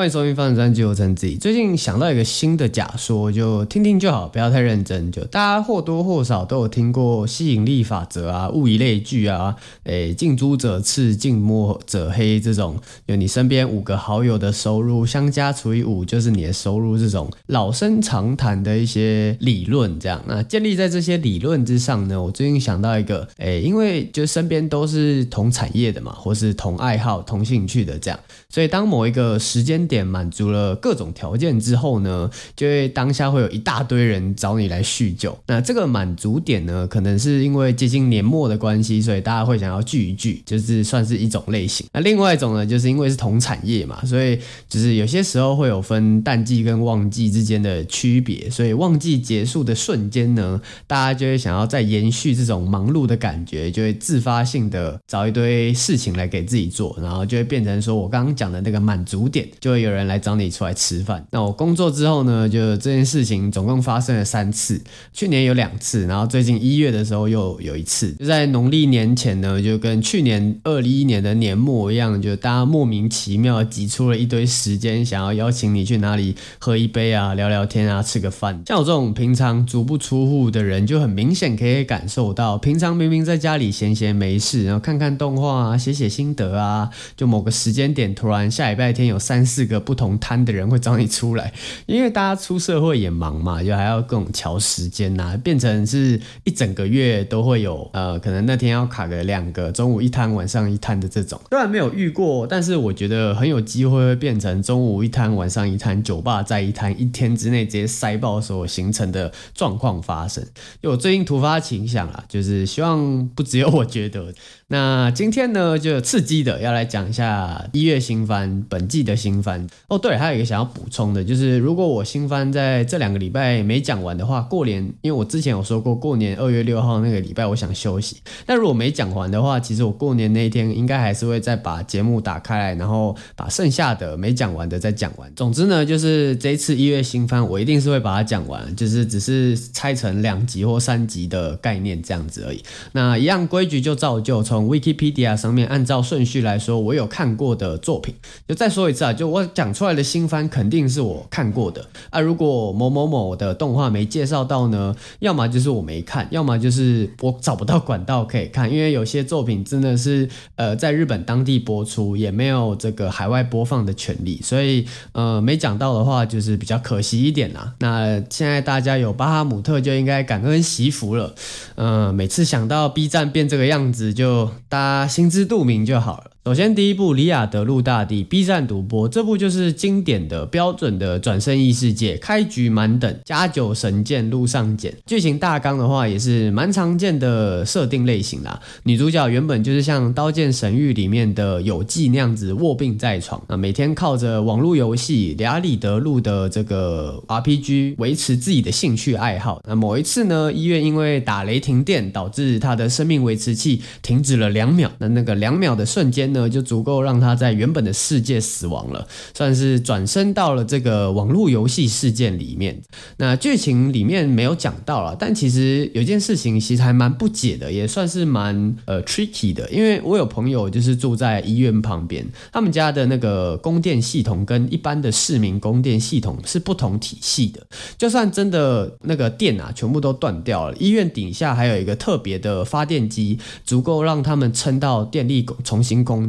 欢迎收听《方子专辑》，我陈子怡。最近想到一个新的假说，就听听就好，不要太认真。就大家或多或少都有听过吸引力法则啊、物以类聚啊、诶近朱者赤、近墨者黑这种。有你身边五个好友的收入相加除以五，就是你的收入。这种老生常谈的一些理论，这样。那建立在这些理论之上呢，我最近想到一个，诶，因为就身边都是同产业的嘛，或是同爱好、同兴趣的这样，所以当某一个时间点满足了各种条件之后呢，就会当下会有一大堆人找你来叙旧。那这个满足点呢，可能是因为接近年末的关系，所以大家会想要聚一聚，就是算是一种类型。那另外一种呢，就是因为是同产业嘛，所以就是有些时候会有分淡季跟旺季之间的区别。所以旺季结束的瞬间呢，大家就会想要再延续这种忙碌的感觉，就会自发性的找一堆事情来给自己做，然后就会变成说我刚刚讲的那个满足点，就会。有人来找你出来吃饭。那我工作之后呢，就这件事情总共发生了三次。去年有两次，然后最近一月的时候又有一次。就在农历年前呢，就跟去年二零一年的年末一样，就大家莫名其妙挤出了一堆时间，想要邀请你去哪里喝一杯啊，聊聊天啊，吃个饭。像我这种平常足不出户的人，就很明显可以感受到，平常明明在家里闲闲没事，然后看看动画啊，写写心得啊，就某个时间点突然下礼拜天有三四。四个不同摊的人会找你出来，因为大家出社会也忙嘛，就还要各种乔时间呐、变成是一整个月都会有呃，可能那天要卡个两个中午一摊，晚上一摊的这种。虽然没有遇过，但是我觉得很有机会会变成中午一摊，晚上一摊，酒吧再一摊，一天之内直接塞爆所形成的状况发生。就我最近突发奇想啊，就是希望不只有我觉得。那今天呢，就刺激的要来讲一下一月新番，本季的新番。哦，对，还有一个想要补充的，就是如果我新番在这两个礼拜没讲完的话，过年，因为我之前有说过，过年二月六号那个礼拜我想休息。但如果没讲完的话，其实我过年那一天应该还是会再把节目打开来，然后把剩下的没讲完的再讲完。总之呢，就是这一次一月新番，我一定是会把它讲完，就是只是拆成两集或三集的概念这样子而已。那一样规矩就照旧。从 Wikipedia 上面按照顺序来说，我有看过的作品，就再说一次啊，就我讲出来的新番肯定是我看过的啊。如果某某某的动画没介绍到呢，要么就是我没看，要么就是我找不到管道可以看，因为有些作品真的是呃在日本当地播出，也没有这个海外播放的权利，所以呃没讲到的话就是比较可惜一点啦。那现在大家有巴哈姆特就应该感恩惜福了，嗯、呃，每次想到 B 站变这个样子就。大家心知肚明就好了。首先，第一部《里亚德路大帝》B 站独播，这部就是经典的标准的转生异世界，开局满等，加九神剑路上捡。剧情大纲的话，也是蛮常见的设定类型啦。女主角原本就是像《刀剑神域》里面的有纪那样子卧病在床，那每天靠着网络游戏《俩里德路》的这个 RPG 维持自己的兴趣爱好。那某一次呢，医院因为打雷停电，导致她 的生命维持器停止了两秒。那那个两秒的瞬间。呢，就足够让他在原本的世界死亡了，算是转生到了这个网络游戏事件里面。那剧情里面没有讲到了，但其实有件事情其实还蛮不解的，也算是蛮呃 tricky 的。因为我有朋友就是住在医院旁边，他们家的那个供电系统跟一般的市民供电系统是不同体系的。就算真的那个电啊全部都断掉了，医院底下还有一个特别的发电机，足够让他们撑到电力重新供。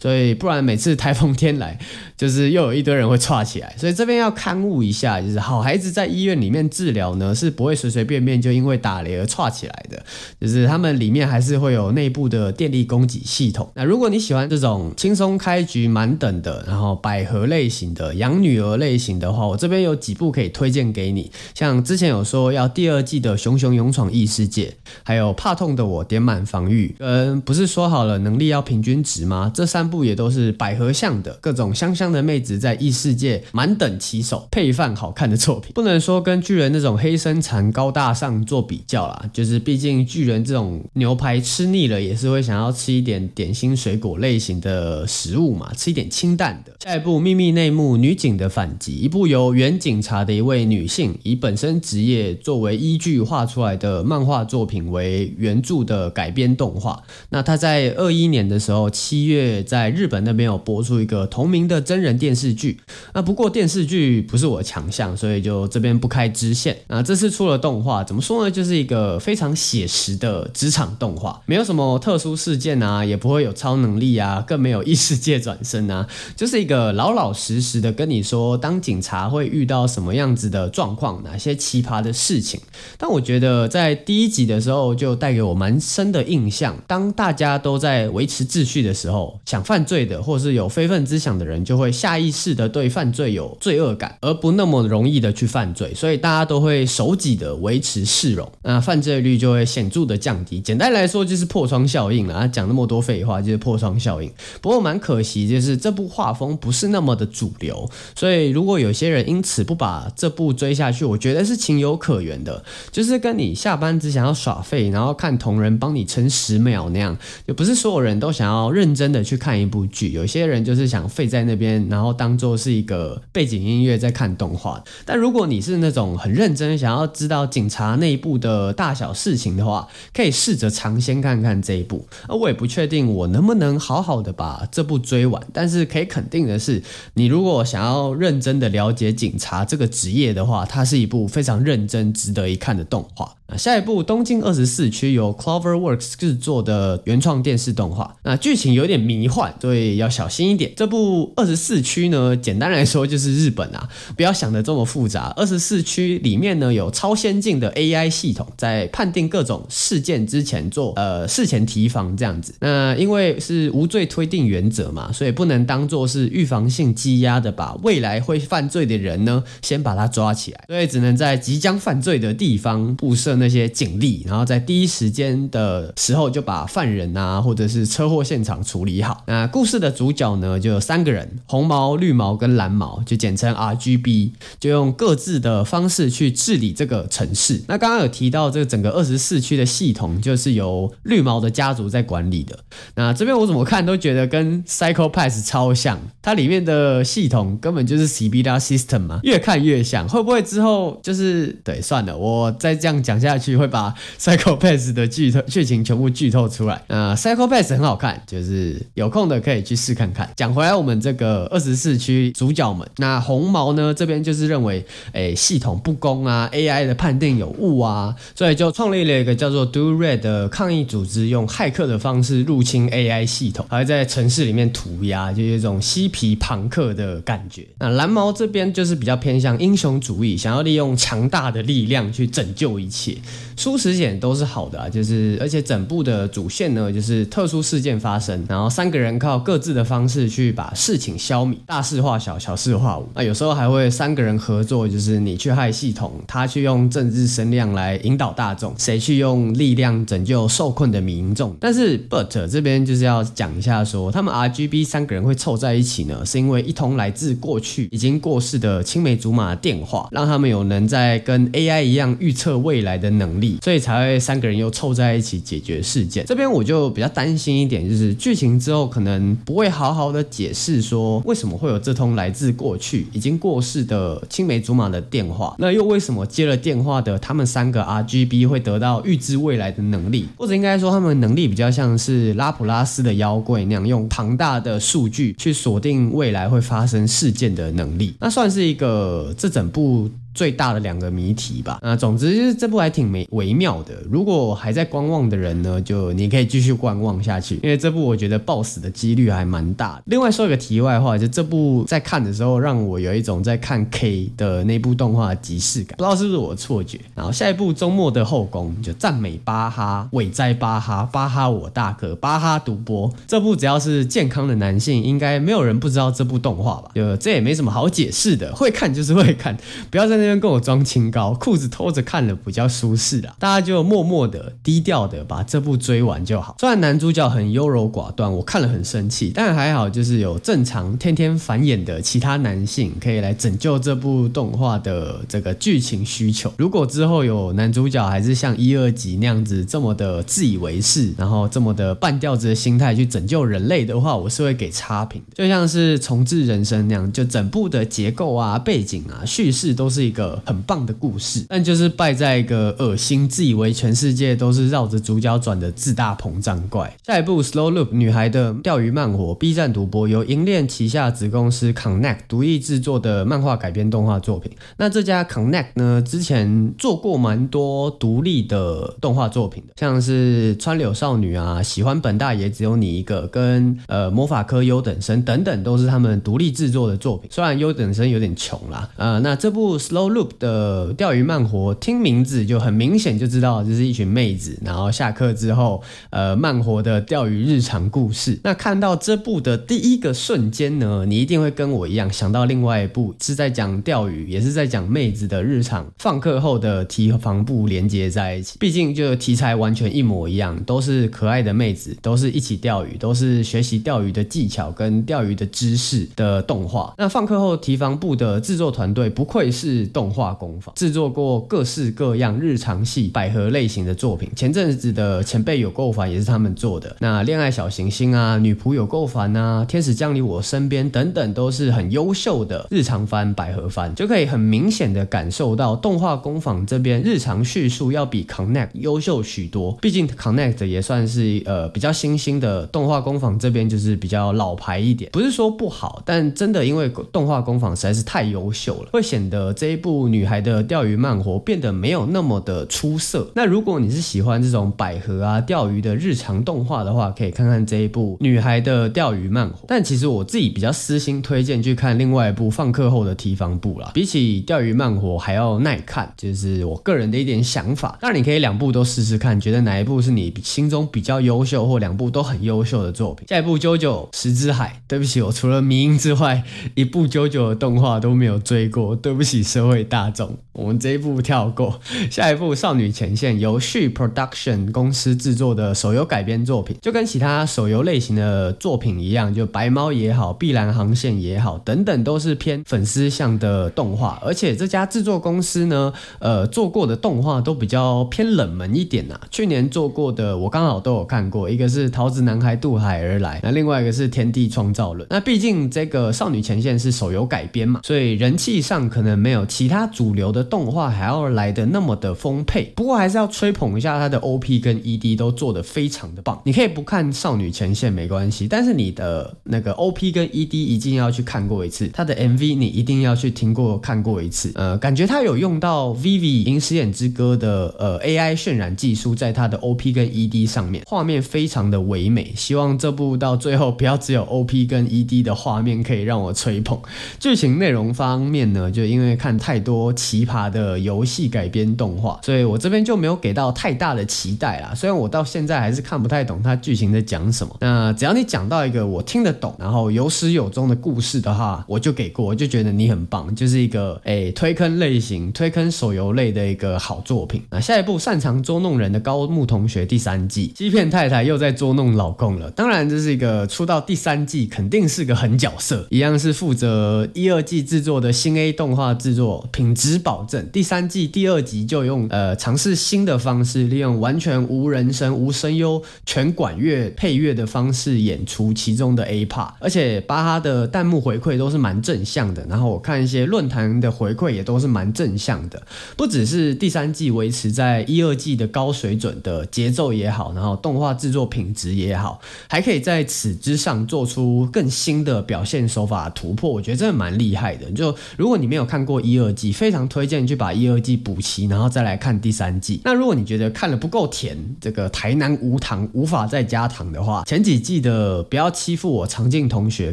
所以不然每次台风天来，就是又有一堆人会窜起来。所以这边要勘误一下，就是好孩子在医院里面治疗呢，是不会随随便便就因为打雷而窜起来的。就是他们里面还是会有内部的电力供给系统。那如果你喜欢这种轻松开局满等的，然后百合类型的、养女儿类型的话，我这边有几部可以推荐给你。像之前有说要第二季的《熊熊勇闯异世界》，还有怕痛的我点满防御。嗯，不是说好了能力要平均值吗？啊，这三部也都是百合向的，各种香香的妹子在异世界满等起手，配饭好看的作品，不能说跟巨人那种黑身残高大上做比较啦，就是毕竟巨人这种牛排吃腻了，也是会想要吃一点点心水果类型的食物嘛，吃一点清淡的。下一部秘密内幕女警的反击，一部由原警察的一位女性以本身职业作为依据画出来的漫画作品为原著的改编动画。那她在二一年的时候七。月在日本那边有播出一个同名的真人电视剧。那不过电视剧不是我强项，所以就这边不开支线。那这次出了动画，怎么说呢？就是一个非常写实的职场动画，没有什么特殊事件啊，也不会有超能力啊，更没有异世界转生啊，就是一个老老实实的跟你说，当警察会遇到什么样子的状况，哪些奇葩的事情。但我觉得在第一集的时候就带给我蛮深的印象。当大家都在维持秩序的时候，想犯罪的或是有非分之想的人，就会下意识的对犯罪有罪恶感，而不那么容易的去犯罪。所以大家都会守己的维持市容，那犯罪率就会显著的降低。简单来说就是破窗效应啦。讲那么多废话就是破窗效应。不过蛮可惜，就是这部画风不是那么的主流，所以如果有些人因此不把这部追下去，我觉得是情有可原的。就是跟你下班只想要耍废，然后看同人帮你撑十秒那样，就不是所有人都想要认真真的去看一部剧。有些人就是想废在那边，然后当做是一个背景音乐在看动画。但如果你是那种很认真想要知道警察内部的大小事情的话，可以试着尝鲜看看这一部。而我也不确定我能不能好好的把这部追完，但是可以肯定的是，你如果想要认真的了解警察这个职业的话，它是一部非常认真、值得一看的动画。那下一部《东京二十四区》由 CloverWorks 制作的原创电视动画，那剧情有点迷幻，所以要小心一点。这部《二十四区》呢，简单来说就是日本啊，不要想的这么复杂。二十四区里面呢，有超先进的 AI 系统，在判定各种事件之前做呃事前提防这样子。那因为是无罪推定原则嘛，所以不能当做是预防性羁押的，把未来会犯罪的人呢，先把他抓起来，所以只能在即将犯罪的地方布设。那些警力，然后在第一时间的时候就把犯人啊，或者是车祸现场处理好。那故事的主角呢，就有三个人：红毛、绿毛跟蓝毛，就简称 RGB，就用各自的方式去治理这个城市。那刚刚有提到这个整个二十四区的系统，就是由绿毛的家族在管理的。那这边我怎么看都觉得跟 Psycho-Pass 超像，它里面的系统根本就是 CBD System 嘛，越看越像。会不会之后就是对？算了，我再这样讲。下去会把 Psycho-Pass 的剧透剧情全部剧透出来。呃，Psycho-Pass 很好看，就是有空的可以去试看看。讲回来，我们这个二十四区主角们，那红毛呢这边就是认为，诶系统不公啊，AI 的判定有误啊，所以就创立了一个叫做 Do Red 的抗议组织，用骇客的方式入侵 AI 系统，还会在城市里面涂鸦，就有一种嬉皮朋克的感觉。那蓝毛这边就是比较偏向英雄主义，想要利用强大的力量去拯救一切。舒适险都是好的啊，就是而且整部的主线呢，就是特殊事件发生，然后三个人靠各自的方式去把事情消弭，大事化小，小事化无。那有时候还会三个人合作，就是你去害系统，他去用政治声量来引导大众，谁去用力量拯救受困的民众。但是 But 这边就是要讲一下说，他们 RGB 三个人会凑在一起呢，是因为一通来自过去已经过世的青梅竹马的电话，让他们有能在跟 AI 一样预测未来的的能力，所以才会三个人又凑在一起解决事件。这边我就比较担心一点，就是剧情之后可能不会好好的解释说为什么会有这通来自过去已经过世的青梅竹马的电话，那又为什么接了电话的他们三个 RGB 会得到预知未来的能力，或者应该说他们能力比较像是拉普拉斯的妖怪那样，用庞大的数据去锁定未来会发生事件的能力，那算是一个这整部。最大的两个谜题吧，那总之就是这部还挺微微妙的。如果还在观望的人呢，就你可以继续观望下去，因为这部我觉得爆死的几率还蛮大的。另外说一个题外话，就这部在看的时候，让我有一种在看 K 的那部动画的即视感，不知道是不是我的错觉。然后下一部周末的后宫就赞美巴哈，伟哉巴哈，巴哈我大哥，巴哈独播。这部只要是健康的男性，应该没有人不知道这部动画吧？就这也没什么好解释的，会看就是会看，不要在。这边跟我装清高，裤子脱着看了比较舒适啦。大家就默默的、低调的把这部追完就好。虽然男主角很优柔寡断，我看了很生气，但还好，就是有正常天天繁衍的其他男性可以来拯救这部动画的这个剧情需求。如果之后有男主角还是像一二集那样子这么的自以为是，然后这么的半吊子的心态去拯救人类的话，我是会给差评的。就像是重置人生那样，就整部的结构啊、背景啊、叙事都是一个很棒的故事，但就是败在一个恶心、自以为全世界都是绕着主角转的自大膨胀怪。下一部《Slow Loop 女孩的钓鱼慢活》，B 站独播，由银链旗下子公司 Connect 独立制作的漫画改编动画作品。那这家 Connect 呢，之前做过蛮多独立的动画作品的，像是川柳少女啊、喜欢本大爷只有你一个，跟呃魔法科优等生等等，都是他们独立制作的作品。虽然优等生有点穷啦，呃，那这部 Slow Loop 的钓鱼慢活，听名字就很明显就知道这是一群妹子，然后下课之后呃慢活的钓鱼日常故事。那看到这部的第一个瞬间呢，你一定会跟我一样想到另外一部是在讲钓鱼，也是在讲妹子的日常，放课后的提防部连接在一起。毕竟就题材完全一模一样，都是可爱的妹子，都是一起钓鱼，都是学习钓鱼的技巧跟钓鱼的知识的动画。那放课后提防部的制作团队不愧是动画工坊，制作过各式各样日常系百合类型的作品。前阵子的前辈有够烦也是他们做的。那恋爱小行星啊，女仆有够烦啊，天使降临我身边等等，都是很优秀的日常番百合番，就可以很明显的感受到动画工坊这边日常叙述要比 Connect 优秀许多。毕竟 Connect 也算是呃比较新兴的动画工坊，这边就是比较老牌一点。不是说不好，但真的因为动画工坊实在是太优秀了，会显得这一部女孩的钓鱼慢活变得没有那么的出色。那如果你是喜欢这种百合啊钓鱼的日常动画的话，可以看看这一部女孩的钓鱼慢活。但其实我自己比较私心推荐去看另外一部放课后的提防部啦，比起钓鱼慢活还要耐看，就是我个人的一点想法。当然你可以两部都试试看，觉得哪一部是你心中比较优秀，或两部都很优秀的作品。下一部《JoJo 石之海》，对不起，我除了迷因之外，一部 JoJo 的动画都没有追过，对不起社会大众，我们这一部跳过。下一部《少女前线》由 She Production 公司制作的手游改编作品，就跟其他手游类型的作品一样，就白猫也好，碧蓝航线也好，等等都是偏粉丝向的动画。而且这家制作公司呢，呃，做过的动画都比较偏冷门一点呐、啊。去年做过的我刚好都有看过，一个是《桃子男孩渡海而来》，那另外一个是《天地创造论》。那毕竟这个《少女前线》是手游改编嘛，所以人气上可能没有其他主流的动画还要来的那么的丰沛。不过还是要吹捧一下它的 OP 跟 ED 都做的非常的棒。你可以不看《少女前线》没关系，但是你的那个 OP 跟 ED 一定要去看过一次，它的 MV 你一定要去听过看过一次。呃，感觉它有用到 VIVI 银石眼之歌的呃 AI 渲染技术在它的 OP 跟 ED 上面，画面非常的唯美。希望这部到最后不要只有 OP 跟 ED 的画面可以让我吹捧。剧情内容方面呢，就因为看太多奇葩的游戏改编动画，所以我这边就没有给到太大的期待啦。虽然我到现在还是看不太懂它剧情在讲什么。那只要你讲到一个我听得懂，然后有始有终的故事的话，我就给过，我就觉得你很棒，就是一个诶、推坑类型、推坑手游类的一个好作品。那下一部擅长捉弄人的高木同学第三季，欺骗太太又在捉弄老公了。当然这是一个出到第三季肯定是个狠角色，一样是负责一二季制作的新 A 动画制作，品质保证。第三季第二集就用呃尝试新的方式，利用完全无人声、无声优、全管乐配乐的方式演出其中的 A part，而且巴哈的弹幕回馈都是蛮正向的。然后我看一些论坛的回馈也都是蛮正向的，不只是第三季维持在一二季的高水准的节奏也好，然后动画制作品质也好，还可以在此之上做出更新的表现手法突破，我觉得真的蛮厉害的。就如果你没有看过一二二季，非常推荐去把一二季补齐，然后再来看第三季。那如果你觉得看了不够甜，这个台南无糖无法再加糖的话，前几季的不要欺负我长靖同学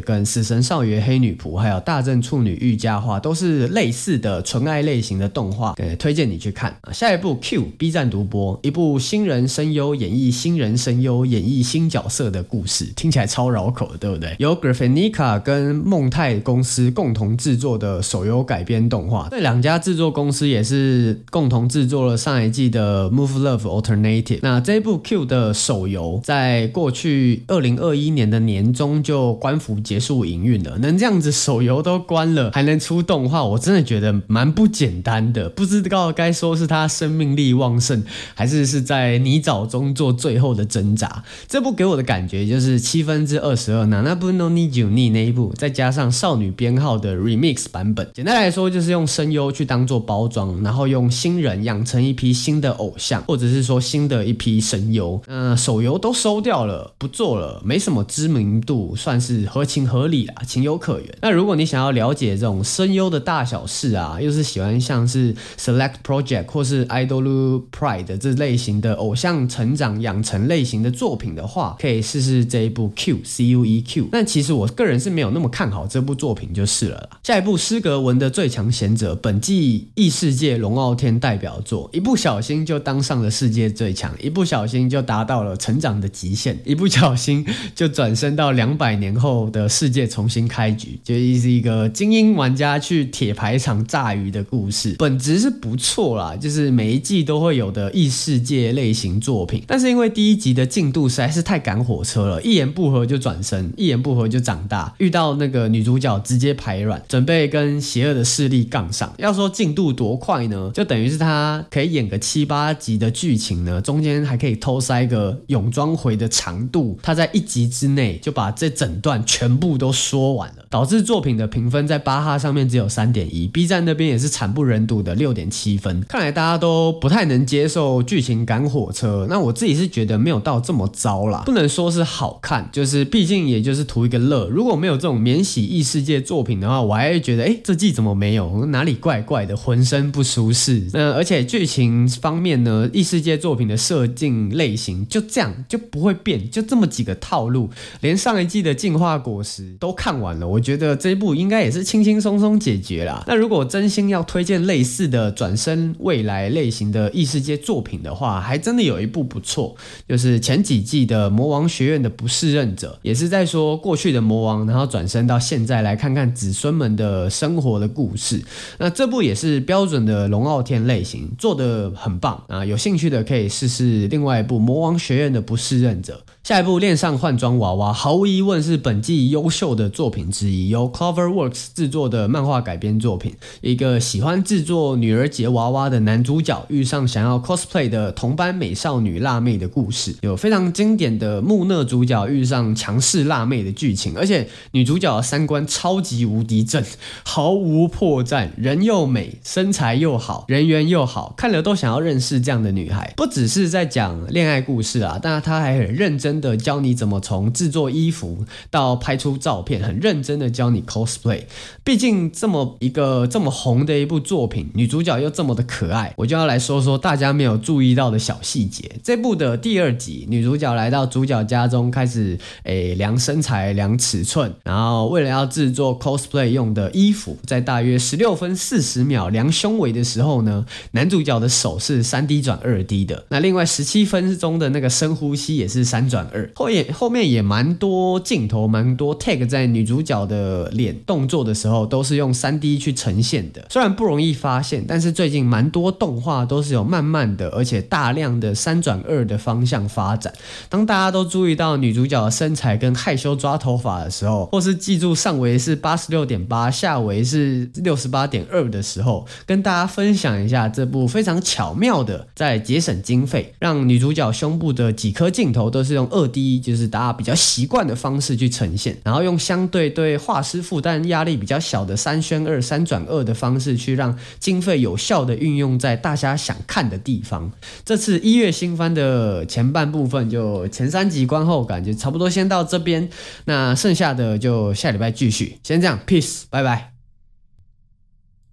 跟死神少爷黑女仆，还有大正处女御家话，都是类似的纯爱类型的动画，呃，推荐你去看。下一部 Q B 站独播，一部新人声优演绎新人声优演绎新角色的故事，听起来超绕口，对不对？由 Graphinica 跟梦泰公司共同制作的手游改编动画，这两家制作公司也是共同制作了上一季的 Move Love Alternative。那这一部 Q 的手游，在过去二零二一年的年中就关服结束营运了。能这样子手游都关了，还能出动画，我真的觉得蛮不简单的。不知道该说是他生命力旺盛，还是是在泥沼中做最后的挣扎。这部给我的感觉就是七分之二十二，那那部 No Need You Need 那一部，再加上少女编号的 Remix 版本。简单来说，就是用声优去当做包装，然后用新人养成一批新的偶像，或者是说新的一批声优。嗯、手游都收掉了，不做了，没什么知名度，算是合情合理啦，情有可原。那如果你想要了解这种声优的大小事啊，又是喜欢像是 Select Project 或是 Idol Pride 这类型的偶像成长养成类型的作品的话，可以试试这一部 Q C U E Q。但其实我个人是没有那么看好这部作品，就是了啦。下一部施格文的最强贤者，本季异世界龙傲天代表作，一不小心就当上了世界最强，一不小心就达到了成长的极限，一不小心就转身到两百年后的世界重新开局，就是一个精英玩家去铁牌场炸鱼的故事。本质是不错啦，就是每一季都会有的异世界类型作品，但是因为第一集的进度实在是太赶火车了，一言不合就转身，一言不合就长大，遇到那个女主角直接排卵，准备跟邪恶的势力杠上。要说进度多快呢？就等于是他可以演个七八集的剧情呢，中间还可以偷塞个泳装回的长度，他在一集之内就把这整段全部都说完了，导致作品的评分在巴哈上面只有三点一，B 站那边也是惨不忍睹的六点七分。看来大家都不太能接受剧情赶火车，那我自己是觉得没有到这么糟啦，不能说是好看，就是毕竟也就是图一个乐。如果没有这种免洗异世界作品的话，我还会觉得，哎，这季怎么没有？哪里怪怪的，浑身不舒适。那而且剧情方面呢，异世界作品的设定类型就这样就不会变，就这么几个套路，连上一季的进化果实都看完了，我觉得这一部应该也是轻轻松松解决啦。那如果真心要推荐类似的转身未来类型的异世界作品的话，还真的有一部不错，就是前几季的《魔王学院的不适任者》，也是在说过去的魔王，然后转身到现在来看看子孙们的生活的故事。那这部也是标准的龙傲天类型，做的很棒啊！有兴趣的可以试试另外一部《魔王学院的不适任者》。下一部《恋上换装娃娃》毫无疑问是本季优秀的作品之一，由 CloverWorks 制作的漫画改编作品。一个喜欢制作女儿节娃娃的男主角遇上想要 cosplay 的同班美少女辣妹的故事，有非常经典的木讷主角遇上强势辣妹的剧情，而且女主角三观超级无敌正，毫无破绽，人又美，身材又好，人缘又好，看了都想要认识这样的女孩。不只是在讲恋爱故事啊，但她还很认真。真的教你怎么从制作衣服到拍出照片，很认真的教你 cosplay。毕竟这么一个这么红的一部作品，女主角又这么的可爱，我就要来说说大家没有注意到的小细节。这部的第二集，女主角来到主角家中，开始诶量身材、量尺寸，然后为了要制作 cosplay 用的衣服，在大约十六分四十秒量胸围的时候呢，男主角的手是三 D 转二 D 的。那另外十七分钟的那个深呼吸也是三转。二后也后面也蛮多镜头，蛮多 take 在女主角的脸动作的时候，都是用 3D 去呈现的。虽然不容易发现，但是最近蛮多动画都是有慢慢的，而且大量的三转二的方向发展。当大家都注意到女主角的身材跟害羞抓头发的时候，或是记住上围是八十六点八，下围是六十八点二的时候，跟大家分享一下这部非常巧妙的在节省经费，让女主角胸部的几颗镜头都是用二 D 就是大家比较习惯的方式去呈现，然后用相对对画师负担压力比较小的三宣二、三转二的方式去让经费有效的运用在大家想看的地方。这次一月新番的前半部分就前三集观后感就差不多先到这边，那剩下的就下礼拜继续。先这样，peace，拜拜。